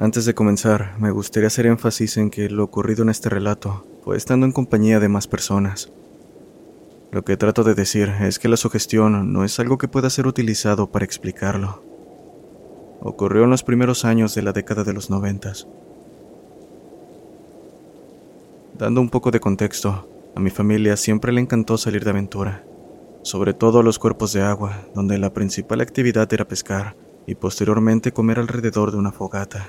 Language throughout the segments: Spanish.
Antes de comenzar, me gustaría hacer énfasis en que lo ocurrido en este relato fue estando en compañía de más personas. Lo que trato de decir es que la sugestión no es algo que pueda ser utilizado para explicarlo. Ocurrió en los primeros años de la década de los noventas. Dando un poco de contexto, a mi familia siempre le encantó salir de aventura, sobre todo a los cuerpos de agua, donde la principal actividad era pescar y posteriormente comer alrededor de una fogata.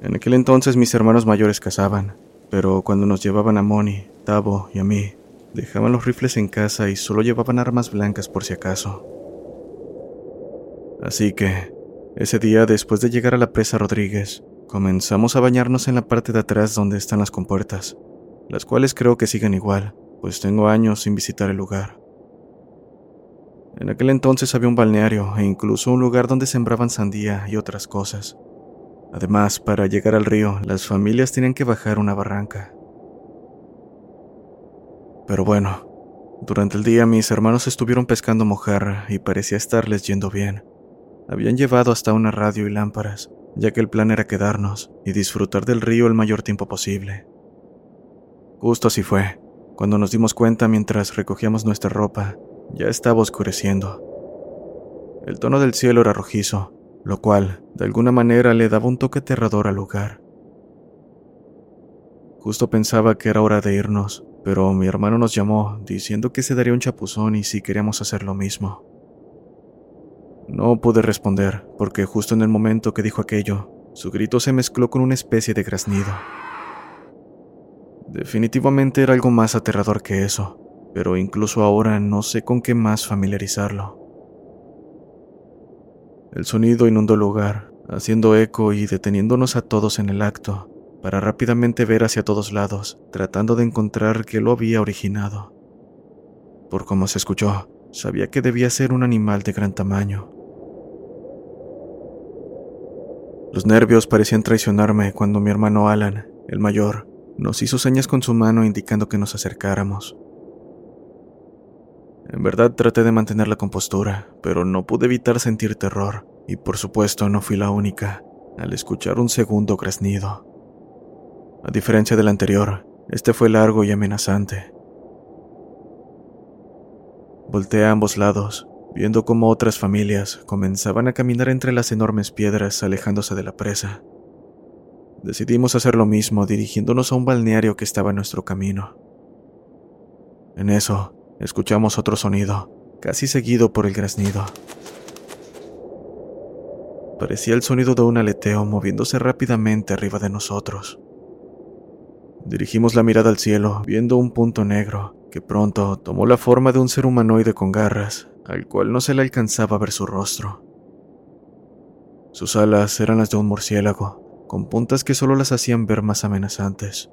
En aquel entonces mis hermanos mayores cazaban, pero cuando nos llevaban a Moni, Tavo y a mí, dejaban los rifles en casa y solo llevaban armas blancas por si acaso. Así que, ese día después de llegar a la presa Rodríguez, comenzamos a bañarnos en la parte de atrás donde están las compuertas, las cuales creo que siguen igual, pues tengo años sin visitar el lugar. En aquel entonces había un balneario e incluso un lugar donde sembraban sandía y otras cosas. Además, para llegar al río, las familias tenían que bajar una barranca. Pero bueno, durante el día mis hermanos estuvieron pescando mojarra y parecía estarles yendo bien. Habían llevado hasta una radio y lámparas, ya que el plan era quedarnos y disfrutar del río el mayor tiempo posible. Justo así fue, cuando nos dimos cuenta mientras recogíamos nuestra ropa, ya estaba oscureciendo. El tono del cielo era rojizo, lo cual, de alguna manera, le daba un toque aterrador al lugar. Justo pensaba que era hora de irnos, pero mi hermano nos llamó diciendo que se daría un chapuzón y si queríamos hacer lo mismo. No pude responder, porque justo en el momento que dijo aquello, su grito se mezcló con una especie de graznido. Definitivamente era algo más aterrador que eso, pero incluso ahora no sé con qué más familiarizarlo. El sonido inundó el lugar, haciendo eco y deteniéndonos a todos en el acto, para rápidamente ver hacia todos lados, tratando de encontrar qué lo había originado. Por cómo se escuchó, sabía que debía ser un animal de gran tamaño. Los nervios parecían traicionarme cuando mi hermano Alan, el mayor, nos hizo señas con su mano indicando que nos acercáramos. En verdad traté de mantener la compostura, pero no pude evitar sentir terror, y por supuesto no fui la única, al escuchar un segundo graznido. A diferencia del anterior, este fue largo y amenazante. Volteé a ambos lados, viendo cómo otras familias comenzaban a caminar entre las enormes piedras alejándose de la presa. Decidimos hacer lo mismo dirigiéndonos a un balneario que estaba en nuestro camino. En eso, escuchamos otro sonido, casi seguido por el graznido. Parecía el sonido de un aleteo moviéndose rápidamente arriba de nosotros. Dirigimos la mirada al cielo, viendo un punto negro, que pronto tomó la forma de un ser humanoide con garras, al cual no se le alcanzaba a ver su rostro. Sus alas eran las de un murciélago, con puntas que solo las hacían ver más amenazantes.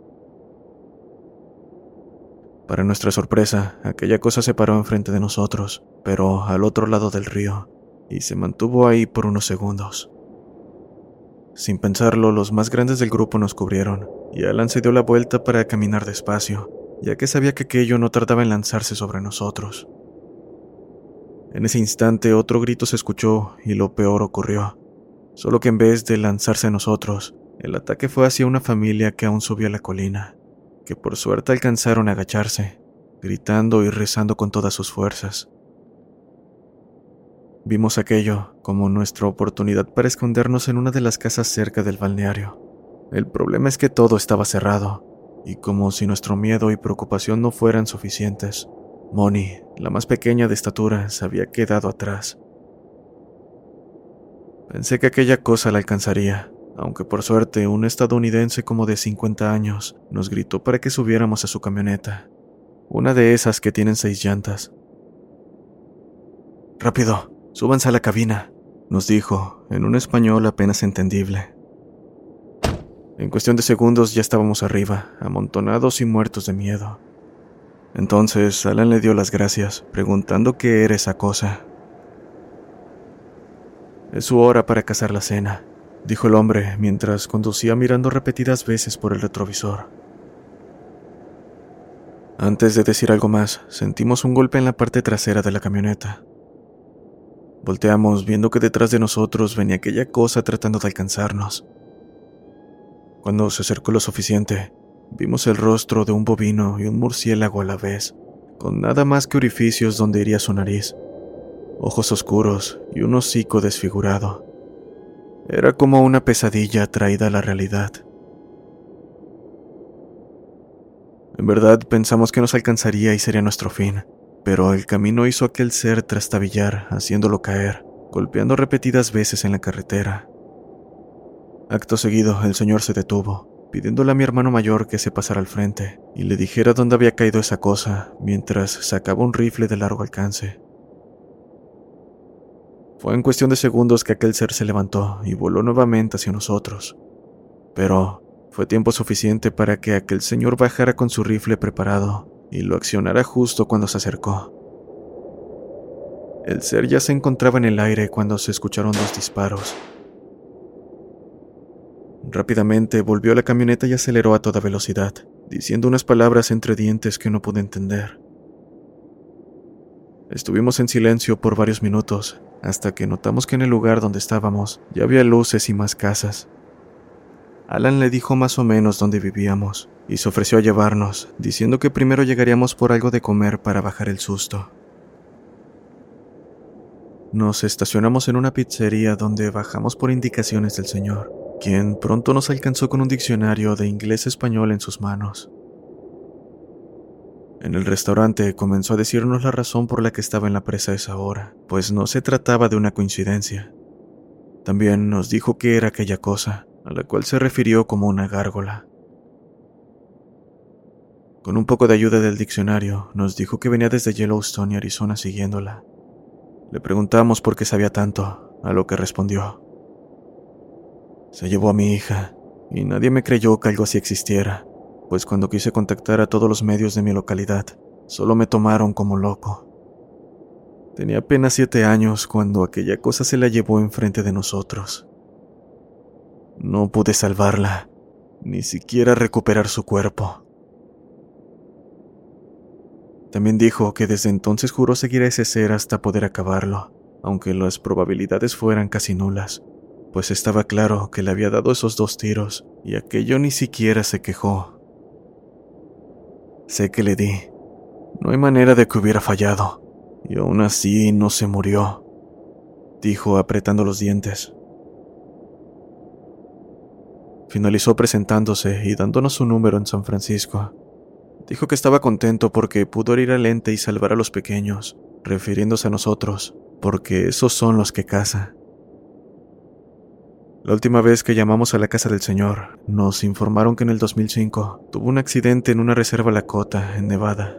Para nuestra sorpresa, aquella cosa se paró enfrente de nosotros, pero al otro lado del río, y se mantuvo ahí por unos segundos. Sin pensarlo, los más grandes del grupo nos cubrieron, y Alan se dio la vuelta para caminar despacio, ya que sabía que aquello no tardaba en lanzarse sobre nosotros. En ese instante otro grito se escuchó y lo peor ocurrió, solo que en vez de lanzarse a nosotros, el ataque fue hacia una familia que aún subía la colina que por suerte alcanzaron a agacharse, gritando y rezando con todas sus fuerzas. Vimos aquello como nuestra oportunidad para escondernos en una de las casas cerca del balneario. El problema es que todo estaba cerrado, y como si nuestro miedo y preocupación no fueran suficientes, Moni, la más pequeña de estatura, se había quedado atrás, Pensé que aquella cosa la alcanzaría, aunque por suerte un estadounidense como de 50 años nos gritó para que subiéramos a su camioneta, una de esas que tienen seis llantas. Rápido, súbanse a la cabina, nos dijo, en un español apenas entendible. En cuestión de segundos ya estábamos arriba, amontonados y muertos de miedo. Entonces Alan le dio las gracias, preguntando qué era esa cosa. Es su hora para cazar la cena, dijo el hombre mientras conducía mirando repetidas veces por el retrovisor. Antes de decir algo más, sentimos un golpe en la parte trasera de la camioneta. Volteamos viendo que detrás de nosotros venía aquella cosa tratando de alcanzarnos. Cuando se acercó lo suficiente, vimos el rostro de un bovino y un murciélago a la vez, con nada más que orificios donde iría su nariz, ojos oscuros y un hocico desfigurado. Era como una pesadilla traída a la realidad. En verdad pensamos que nos alcanzaría y sería nuestro fin, pero el camino hizo aquel ser trastabillar, haciéndolo caer, golpeando repetidas veces en la carretera. Acto seguido, el señor se detuvo, pidiéndole a mi hermano mayor que se pasara al frente y le dijera dónde había caído esa cosa, mientras sacaba un rifle de largo alcance. Fue en cuestión de segundos que aquel ser se levantó y voló nuevamente hacia nosotros. Pero fue tiempo suficiente para que aquel señor bajara con su rifle preparado y lo accionara justo cuando se acercó. El ser ya se encontraba en el aire cuando se escucharon dos disparos Rápidamente volvió a la camioneta y aceleró a toda velocidad, diciendo unas palabras entre dientes que no pude entender. Estuvimos en silencio por varios minutos, hasta que notamos que en el lugar donde estábamos ya había luces y más casas. Alan le dijo más o menos dónde vivíamos, y se ofreció a llevarnos, diciendo que primero llegaríamos por algo de comer para bajar el susto. Nos estacionamos en una pizzería donde bajamos por indicaciones del señor quien pronto nos alcanzó con un diccionario de inglés-español en sus manos. En el restaurante comenzó a decirnos la razón por la que estaba en la presa a esa hora, pues no se trataba de una coincidencia. También nos dijo que era aquella cosa, a la cual se refirió como una gárgola. Con un poco de ayuda del diccionario, nos dijo que venía desde Yellowstone y Arizona siguiéndola. Le preguntamos por qué sabía tanto, a lo que respondió. Se llevó a mi hija, y nadie me creyó que algo así existiera, pues cuando quise contactar a todos los medios de mi localidad, solo me tomaron como loco. Tenía apenas siete años cuando aquella cosa se la llevó enfrente de nosotros. No pude salvarla, ni siquiera recuperar su cuerpo. También dijo que desde entonces juró seguir a ese ser hasta poder acabarlo, aunque las probabilidades fueran casi nulas pues estaba claro que le había dado esos dos tiros y aquello ni siquiera se quejó. Sé que le di. No hay manera de que hubiera fallado, y aún así no se murió, dijo apretando los dientes. Finalizó presentándose y dándonos su número en San Francisco. Dijo que estaba contento porque pudo ir al ente y salvar a los pequeños, refiriéndose a nosotros, porque esos son los que caza. La última vez que llamamos a la casa del señor, nos informaron que en el 2005 tuvo un accidente en una reserva Lakota, en Nevada,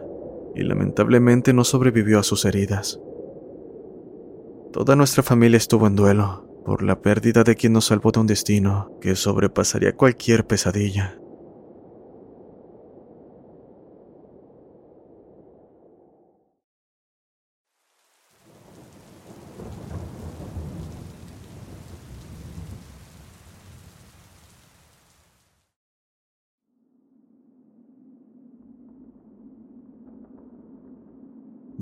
y lamentablemente no sobrevivió a sus heridas. Toda nuestra familia estuvo en duelo por la pérdida de quien nos salvó de un destino que sobrepasaría cualquier pesadilla.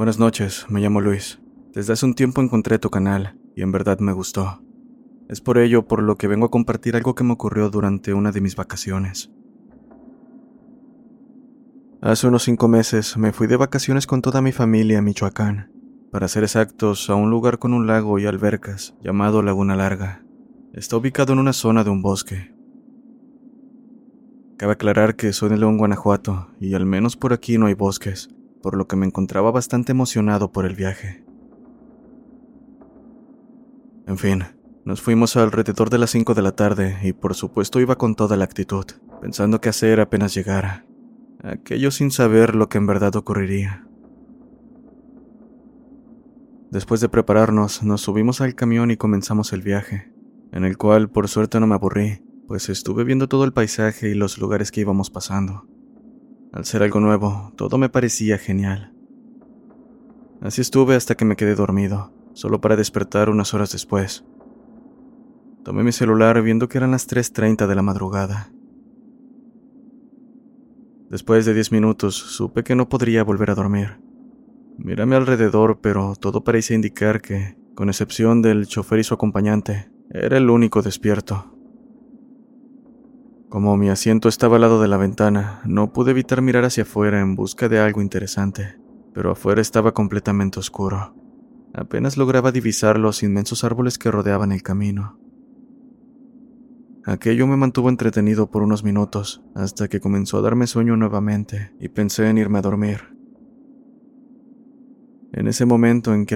Buenas noches, me llamo Luis. Desde hace un tiempo encontré tu canal y en verdad me gustó. Es por ello por lo que vengo a compartir algo que me ocurrió durante una de mis vacaciones. Hace unos cinco meses me fui de vacaciones con toda mi familia a Michoacán, para ser exactos, a un lugar con un lago y albercas llamado Laguna Larga. Está ubicado en una zona de un bosque. Cabe aclarar que soy de León, Guanajuato, y al menos por aquí no hay bosques, por lo que me encontraba bastante emocionado por el viaje. En fin, Nos fuimos alrededor de las 5 de la tarde y por supuesto iba con toda la actitud, pensando qué hacer apenas llegara. Aquello sin saber lo que en verdad ocurriría. Después de prepararnos, nos subimos al camión y comenzamos el viaje, en el cual por suerte no me aburrí, pues estuve viendo todo el paisaje y los lugares que íbamos pasando. Al ser algo nuevo, todo me parecía genial. Así estuve hasta que me quedé dormido, solo para despertar unas horas después. Tomé mi celular viendo que eran las 3.30 de la madrugada. Después de 10 minutos, supe que no podría volver a dormir. Mi alrededor, pero todo parecía indicar que, con excepción del chofer y su acompañante, era el único despierto. Como mi asiento estaba al lado de la ventana, no pude evitar mirar hacia afuera en busca de algo interesante, pero afuera estaba completamente oscuro. Apenas lograba divisar los inmensos árboles que rodeaban el camino. Aquello me mantuvo entretenido por unos minutos, hasta que comenzó a darme sueño nuevamente y pensé en irme a dormir. En ese momento en que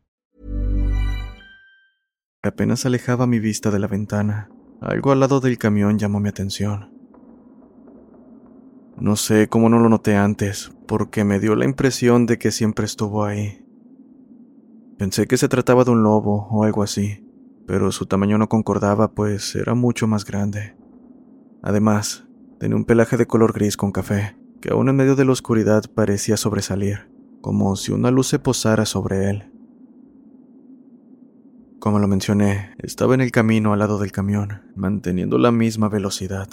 Apenas alejaba mi vista de la ventana, algo al lado del camión llamó mi atención. No sé cómo no lo noté antes, porque me dio la impresión de que siempre estuvo ahí. Pensé que se trataba de un lobo o algo así, pero su tamaño no concordaba, pues era mucho más grande. Además, tenía un pelaje de color gris con café, que aún en medio de la oscuridad parecía sobresalir, como si una luz se posara sobre él. Como lo mencioné, estaba en el camino al lado del camión, manteniendo la misma velocidad.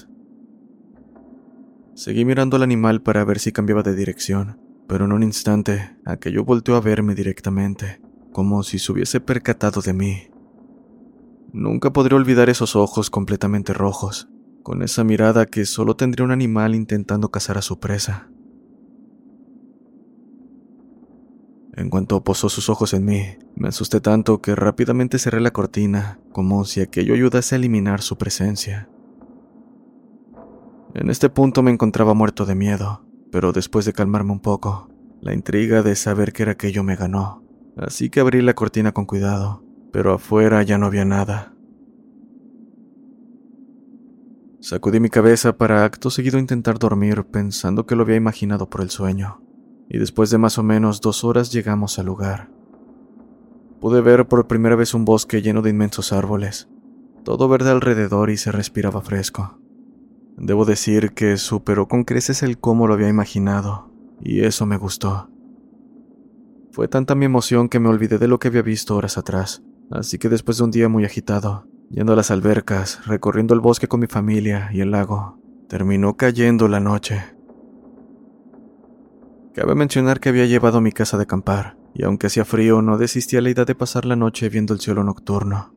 Seguí mirando al animal para ver si cambiaba de dirección, pero en un instante aquello volteó a verme directamente, como si se hubiese percatado de mí. Nunca podré olvidar esos ojos completamente rojos, con esa mirada que solo tendría un animal intentando cazar a su presa. En cuanto posó sus ojos en mí, me asusté tanto que rápidamente cerré la cortina, como si aquello ayudase a eliminar su presencia. En este punto me encontraba muerto de miedo, pero después de calmarme un poco, la intriga de saber qué era aquello me ganó, así que abrí la cortina con cuidado, pero afuera ya no había nada. Sacudí mi cabeza para acto seguido intentar dormir pensando que lo había imaginado por el sueño, y después de más o menos dos horas llegamos al lugar. Pude ver por primera vez un bosque lleno de inmensos árboles, todo verde alrededor y se respiraba fresco. Debo decir que superó con creces el cómo lo había imaginado, y eso me gustó. Fue tanta mi emoción que me olvidé de lo que había visto horas atrás, así que después de un día muy agitado, yendo a las albercas, recorriendo el bosque con mi familia y el lago, terminó cayendo la noche. Cabe mencionar que había llevado mi casa de acampar, y aunque hacía frío, no desistí a la idea de pasar la noche viendo el cielo nocturno.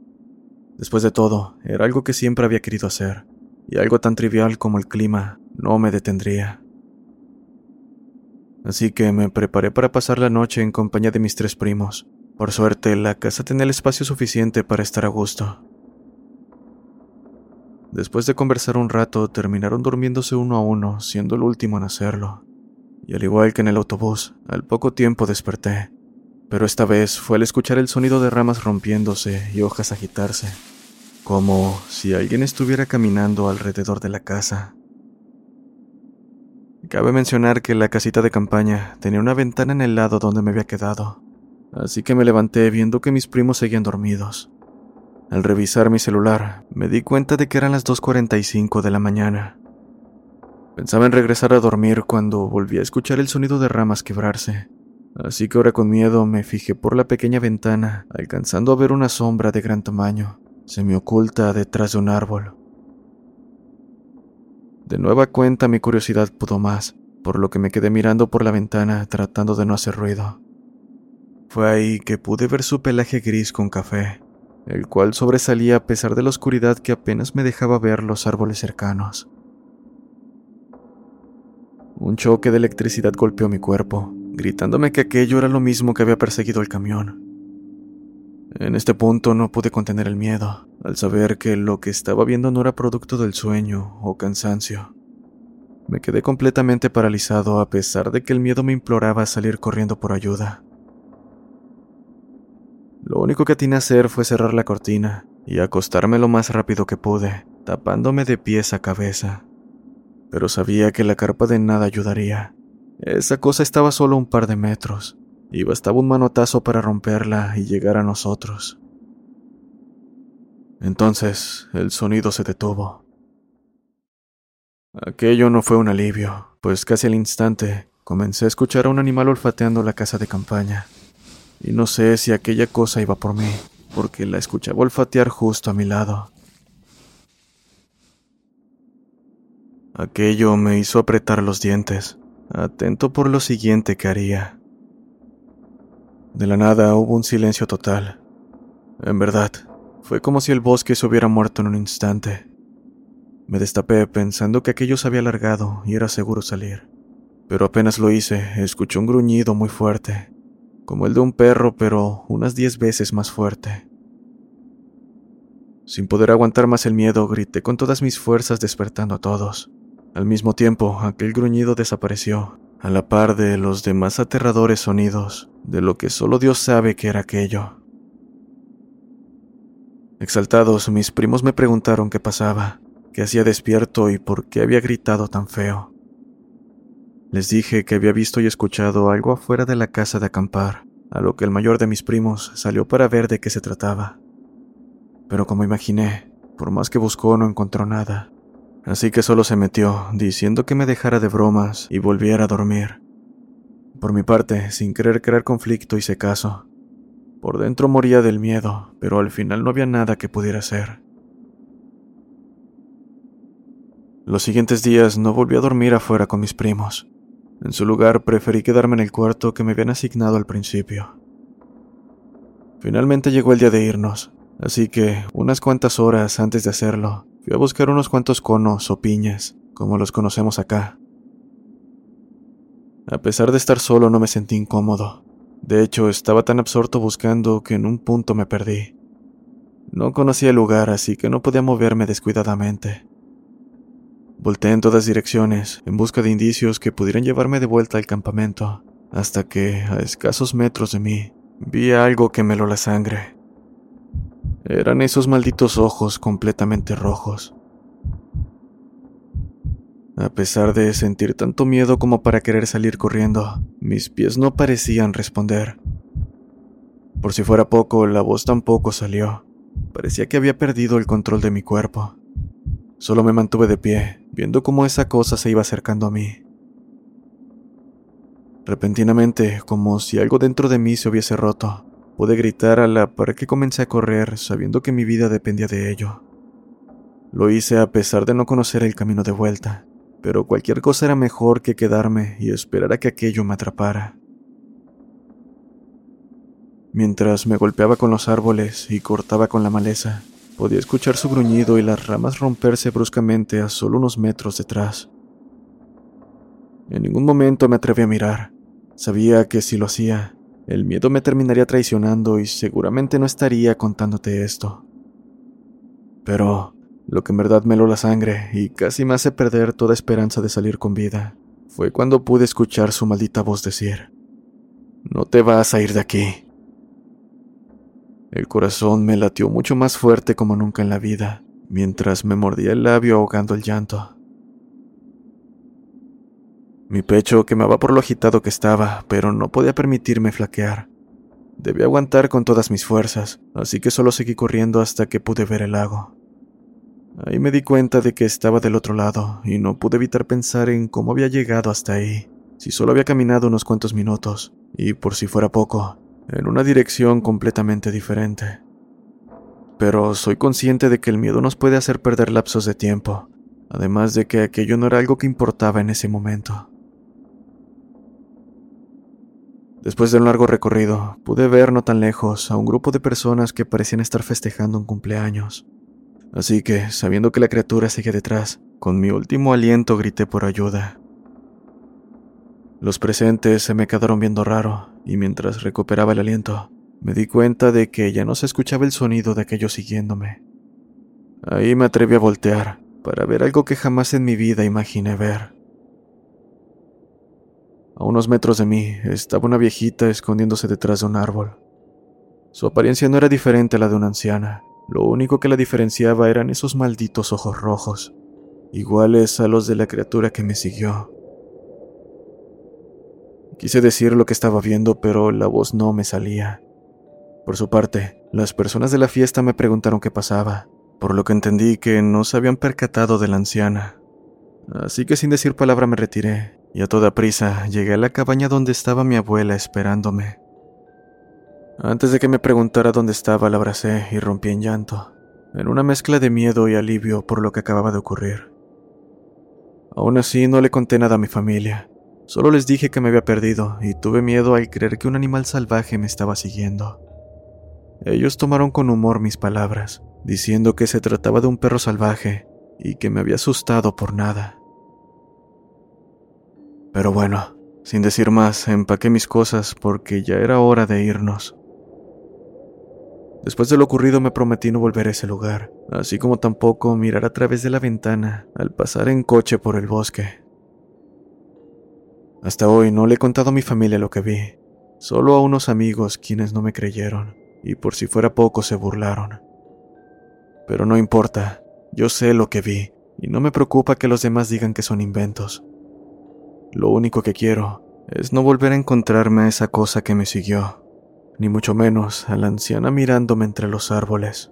Después de todo, era algo que siempre había querido hacer, y algo tan trivial como el clima no me detendría. Así que me preparé para pasar la noche en compañía de mis tres primos. Por suerte, la casa tenía el espacio suficiente para estar a gusto. Después de conversar un rato, terminaron durmiéndose uno a uno, siendo el último en hacerlo. Y al igual que en el autobús, al poco tiempo desperté. Pero esta vez fue al escuchar el sonido de ramas rompiéndose y hojas agitarse, como si alguien estuviera caminando alrededor de la casa. Cabe mencionar que la casita de campaña tenía una ventana en el lado donde me había quedado, así que me levanté viendo que mis primos seguían dormidos. Al revisar mi celular, me di cuenta de que eran las 2.45 de la mañana. Pensaba en regresar a dormir cuando volví a escuchar el sonido de ramas quebrarse, así que ahora con miedo me fijé por la pequeña ventana, alcanzando a ver una sombra de gran tamaño, se detrás de un árbol. De nueva cuenta mi curiosidad pudo más, por lo que me quedé mirando por la ventana tratando de no hacer ruido. Fue ahí que pude ver su pelaje gris con café, el cual sobresalía a pesar de la oscuridad que apenas me dejaba ver los árboles cercanos. Un choque de electricidad golpeó mi cuerpo, gritándome que aquello era lo mismo que había perseguido el camión. En este punto no pude contener el miedo, al saber que lo que estaba viendo no era producto del sueño o cansancio. Me quedé completamente paralizado a pesar de que el miedo me imploraba salir corriendo por ayuda. Lo único que atiné a hacer fue cerrar la cortina y acostarme lo más rápido que pude, tapándome de pies a cabeza. Pero sabía que la carpa de nada ayudaría. Esa cosa estaba solo un par de metros, y bastaba un manotazo para romperla y llegar a nosotros. Entonces el sonido se detuvo. Aquello no fue un alivio, pues casi al instante comencé a escuchar a un animal olfateando la casa de campaña. Y no sé si aquella cosa iba por mí, porque la escuchaba olfatear justo a mi lado. Aquello me hizo apretar los dientes, atento por lo siguiente que haría. De la nada hubo un silencio total. En verdad, fue como si el bosque se hubiera muerto en un instante. Me destapé pensando que aquello se había alargado y era seguro salir. Pero apenas lo hice, escuché un gruñido muy fuerte, como el de un perro, pero unas diez veces más fuerte. Sin poder aguantar más el miedo, grité con todas mis fuerzas despertando a todos. Al mismo tiempo, aquel gruñido desapareció, a la par de los demás aterradores sonidos de lo que solo Dios sabe que era aquello. Exaltados, mis primos me preguntaron qué pasaba, qué hacía despierto y por qué había gritado tan feo. Les dije que había visto y escuchado algo afuera de la casa de acampar, a lo que el mayor de mis primos salió para ver de qué se trataba. Pero como imaginé, por más que buscó no encontró nada, así que solo se metió, diciendo que me dejara de bromas y volviera a dormir. Por mi parte, sin querer crear conflicto, hice caso. Por dentro moría del miedo, pero al final no había nada que pudiera hacer. Los siguientes días no volví a dormir afuera con mis primos. En su lugar preferí quedarme en el cuarto que me habían asignado al principio. Finalmente llegó el día de irnos, así que unas cuantas horas antes de hacerlo, fui a buscar unos cuantos conos o piñas, como los conocemos acá. A pesar de estar solo no me sentí incómodo. De hecho, estaba tan absorto buscando que en un punto me perdí. No conocía el lugar, así que no podía moverme descuidadamente. Volté en todas direcciones, en busca de indicios que pudieran llevarme de vuelta al campamento, hasta que, a escasos metros de mí, vi algo que me lo la sangre. Eran esos malditos ojos completamente rojos. A pesar de sentir tanto miedo como para querer salir corriendo, mis pies no parecían responder. Por si fuera poco, la voz tampoco salió. Parecía que había perdido el control de mi cuerpo. Solo me mantuve de pie, viendo cómo esa cosa se iba acercando a mí. Repentinamente, como si algo dentro de mí se hubiese roto, pude gritar a la par que comencé a correr, sabiendo que mi vida dependía de ello. Lo hice a pesar de no conocer el camino de vuelta pero cualquier cosa era mejor que quedarme y esperar a que aquello me atrapara. Mientras me golpeaba con los árboles y cortaba con la maleza, podía escuchar su gruñido y las ramas romperse bruscamente a solo unos metros detrás. En ningún momento me atreví a mirar. Sabía que si lo hacía, el miedo me terminaría traicionando y seguramente no estaría contándote esto. Pero lo que en verdad me heló la sangre y casi me hace perder toda esperanza de salir con vida fue cuando pude escuchar su maldita voz decir, No te vas a ir de aquí. El corazón me latió mucho más fuerte como nunca en la vida, mientras me mordía el labio ahogando el llanto. Mi pecho quemaba por lo agitado que estaba, pero no podía permitirme flaquear. Debí aguantar con todas mis fuerzas, así que solo seguí corriendo hasta que pude ver el lago. Ahí me di cuenta de que estaba del otro lado y no pude evitar pensar en cómo había llegado hasta ahí, si solo había caminado unos cuantos minutos, y por si fuera poco, en una dirección completamente diferente. Pero soy consciente de que el miedo nos puede hacer perder lapsos de tiempo, además de que aquello no era algo que importaba en ese momento. Después de un largo recorrido, pude ver no tan lejos a un grupo de personas que parecían estar festejando un cumpleaños. Así que, sabiendo que la criatura seguía detrás, con mi último aliento grité por ayuda. Los presentes se me quedaron viendo raro, y mientras recuperaba el aliento, me di cuenta de que ya no se escuchaba el sonido de aquello siguiéndome. Ahí me atreví a voltear, para ver algo que jamás en mi vida imaginé ver. A unos metros de mí estaba una viejita escondiéndose detrás de un árbol. Su apariencia no era diferente a la de una anciana. Lo único que la diferenciaba eran esos malditos ojos rojos, iguales a los de la criatura que me siguió. Quise decir lo que estaba viendo, pero la voz no me salía. Por su parte, las personas de la fiesta me preguntaron qué pasaba, por lo que entendí que no se habían percatado de la anciana. Así que sin decir palabra me retiré y a toda prisa llegué a la cabaña donde estaba mi abuela esperándome. Antes de que me preguntara dónde estaba, la abracé y rompí en llanto, en una mezcla de miedo y alivio por lo que acababa de ocurrir. Aún así, no le conté nada a mi familia, solo les dije que me había perdido y tuve miedo al creer que un animal salvaje me estaba siguiendo. Ellos tomaron con humor mis palabras, diciendo que se trataba de un perro salvaje y que me había asustado por nada. Pero bueno, sin decir más, empaqué mis cosas porque ya era hora de irnos. Después de lo ocurrido me prometí no volver a ese lugar, así como tampoco mirar a través de la ventana al pasar en coche por el bosque. Hasta hoy no le he contado a mi familia lo que vi, solo a unos amigos quienes no me creyeron, y por si fuera poco se burlaron. Pero no importa, yo sé lo que vi, y no me preocupa que los demás digan que son inventos. Lo único que quiero es no volver a encontrarme a esa cosa que me siguió, ni mucho menos a la anciana mirándome entre los árboles.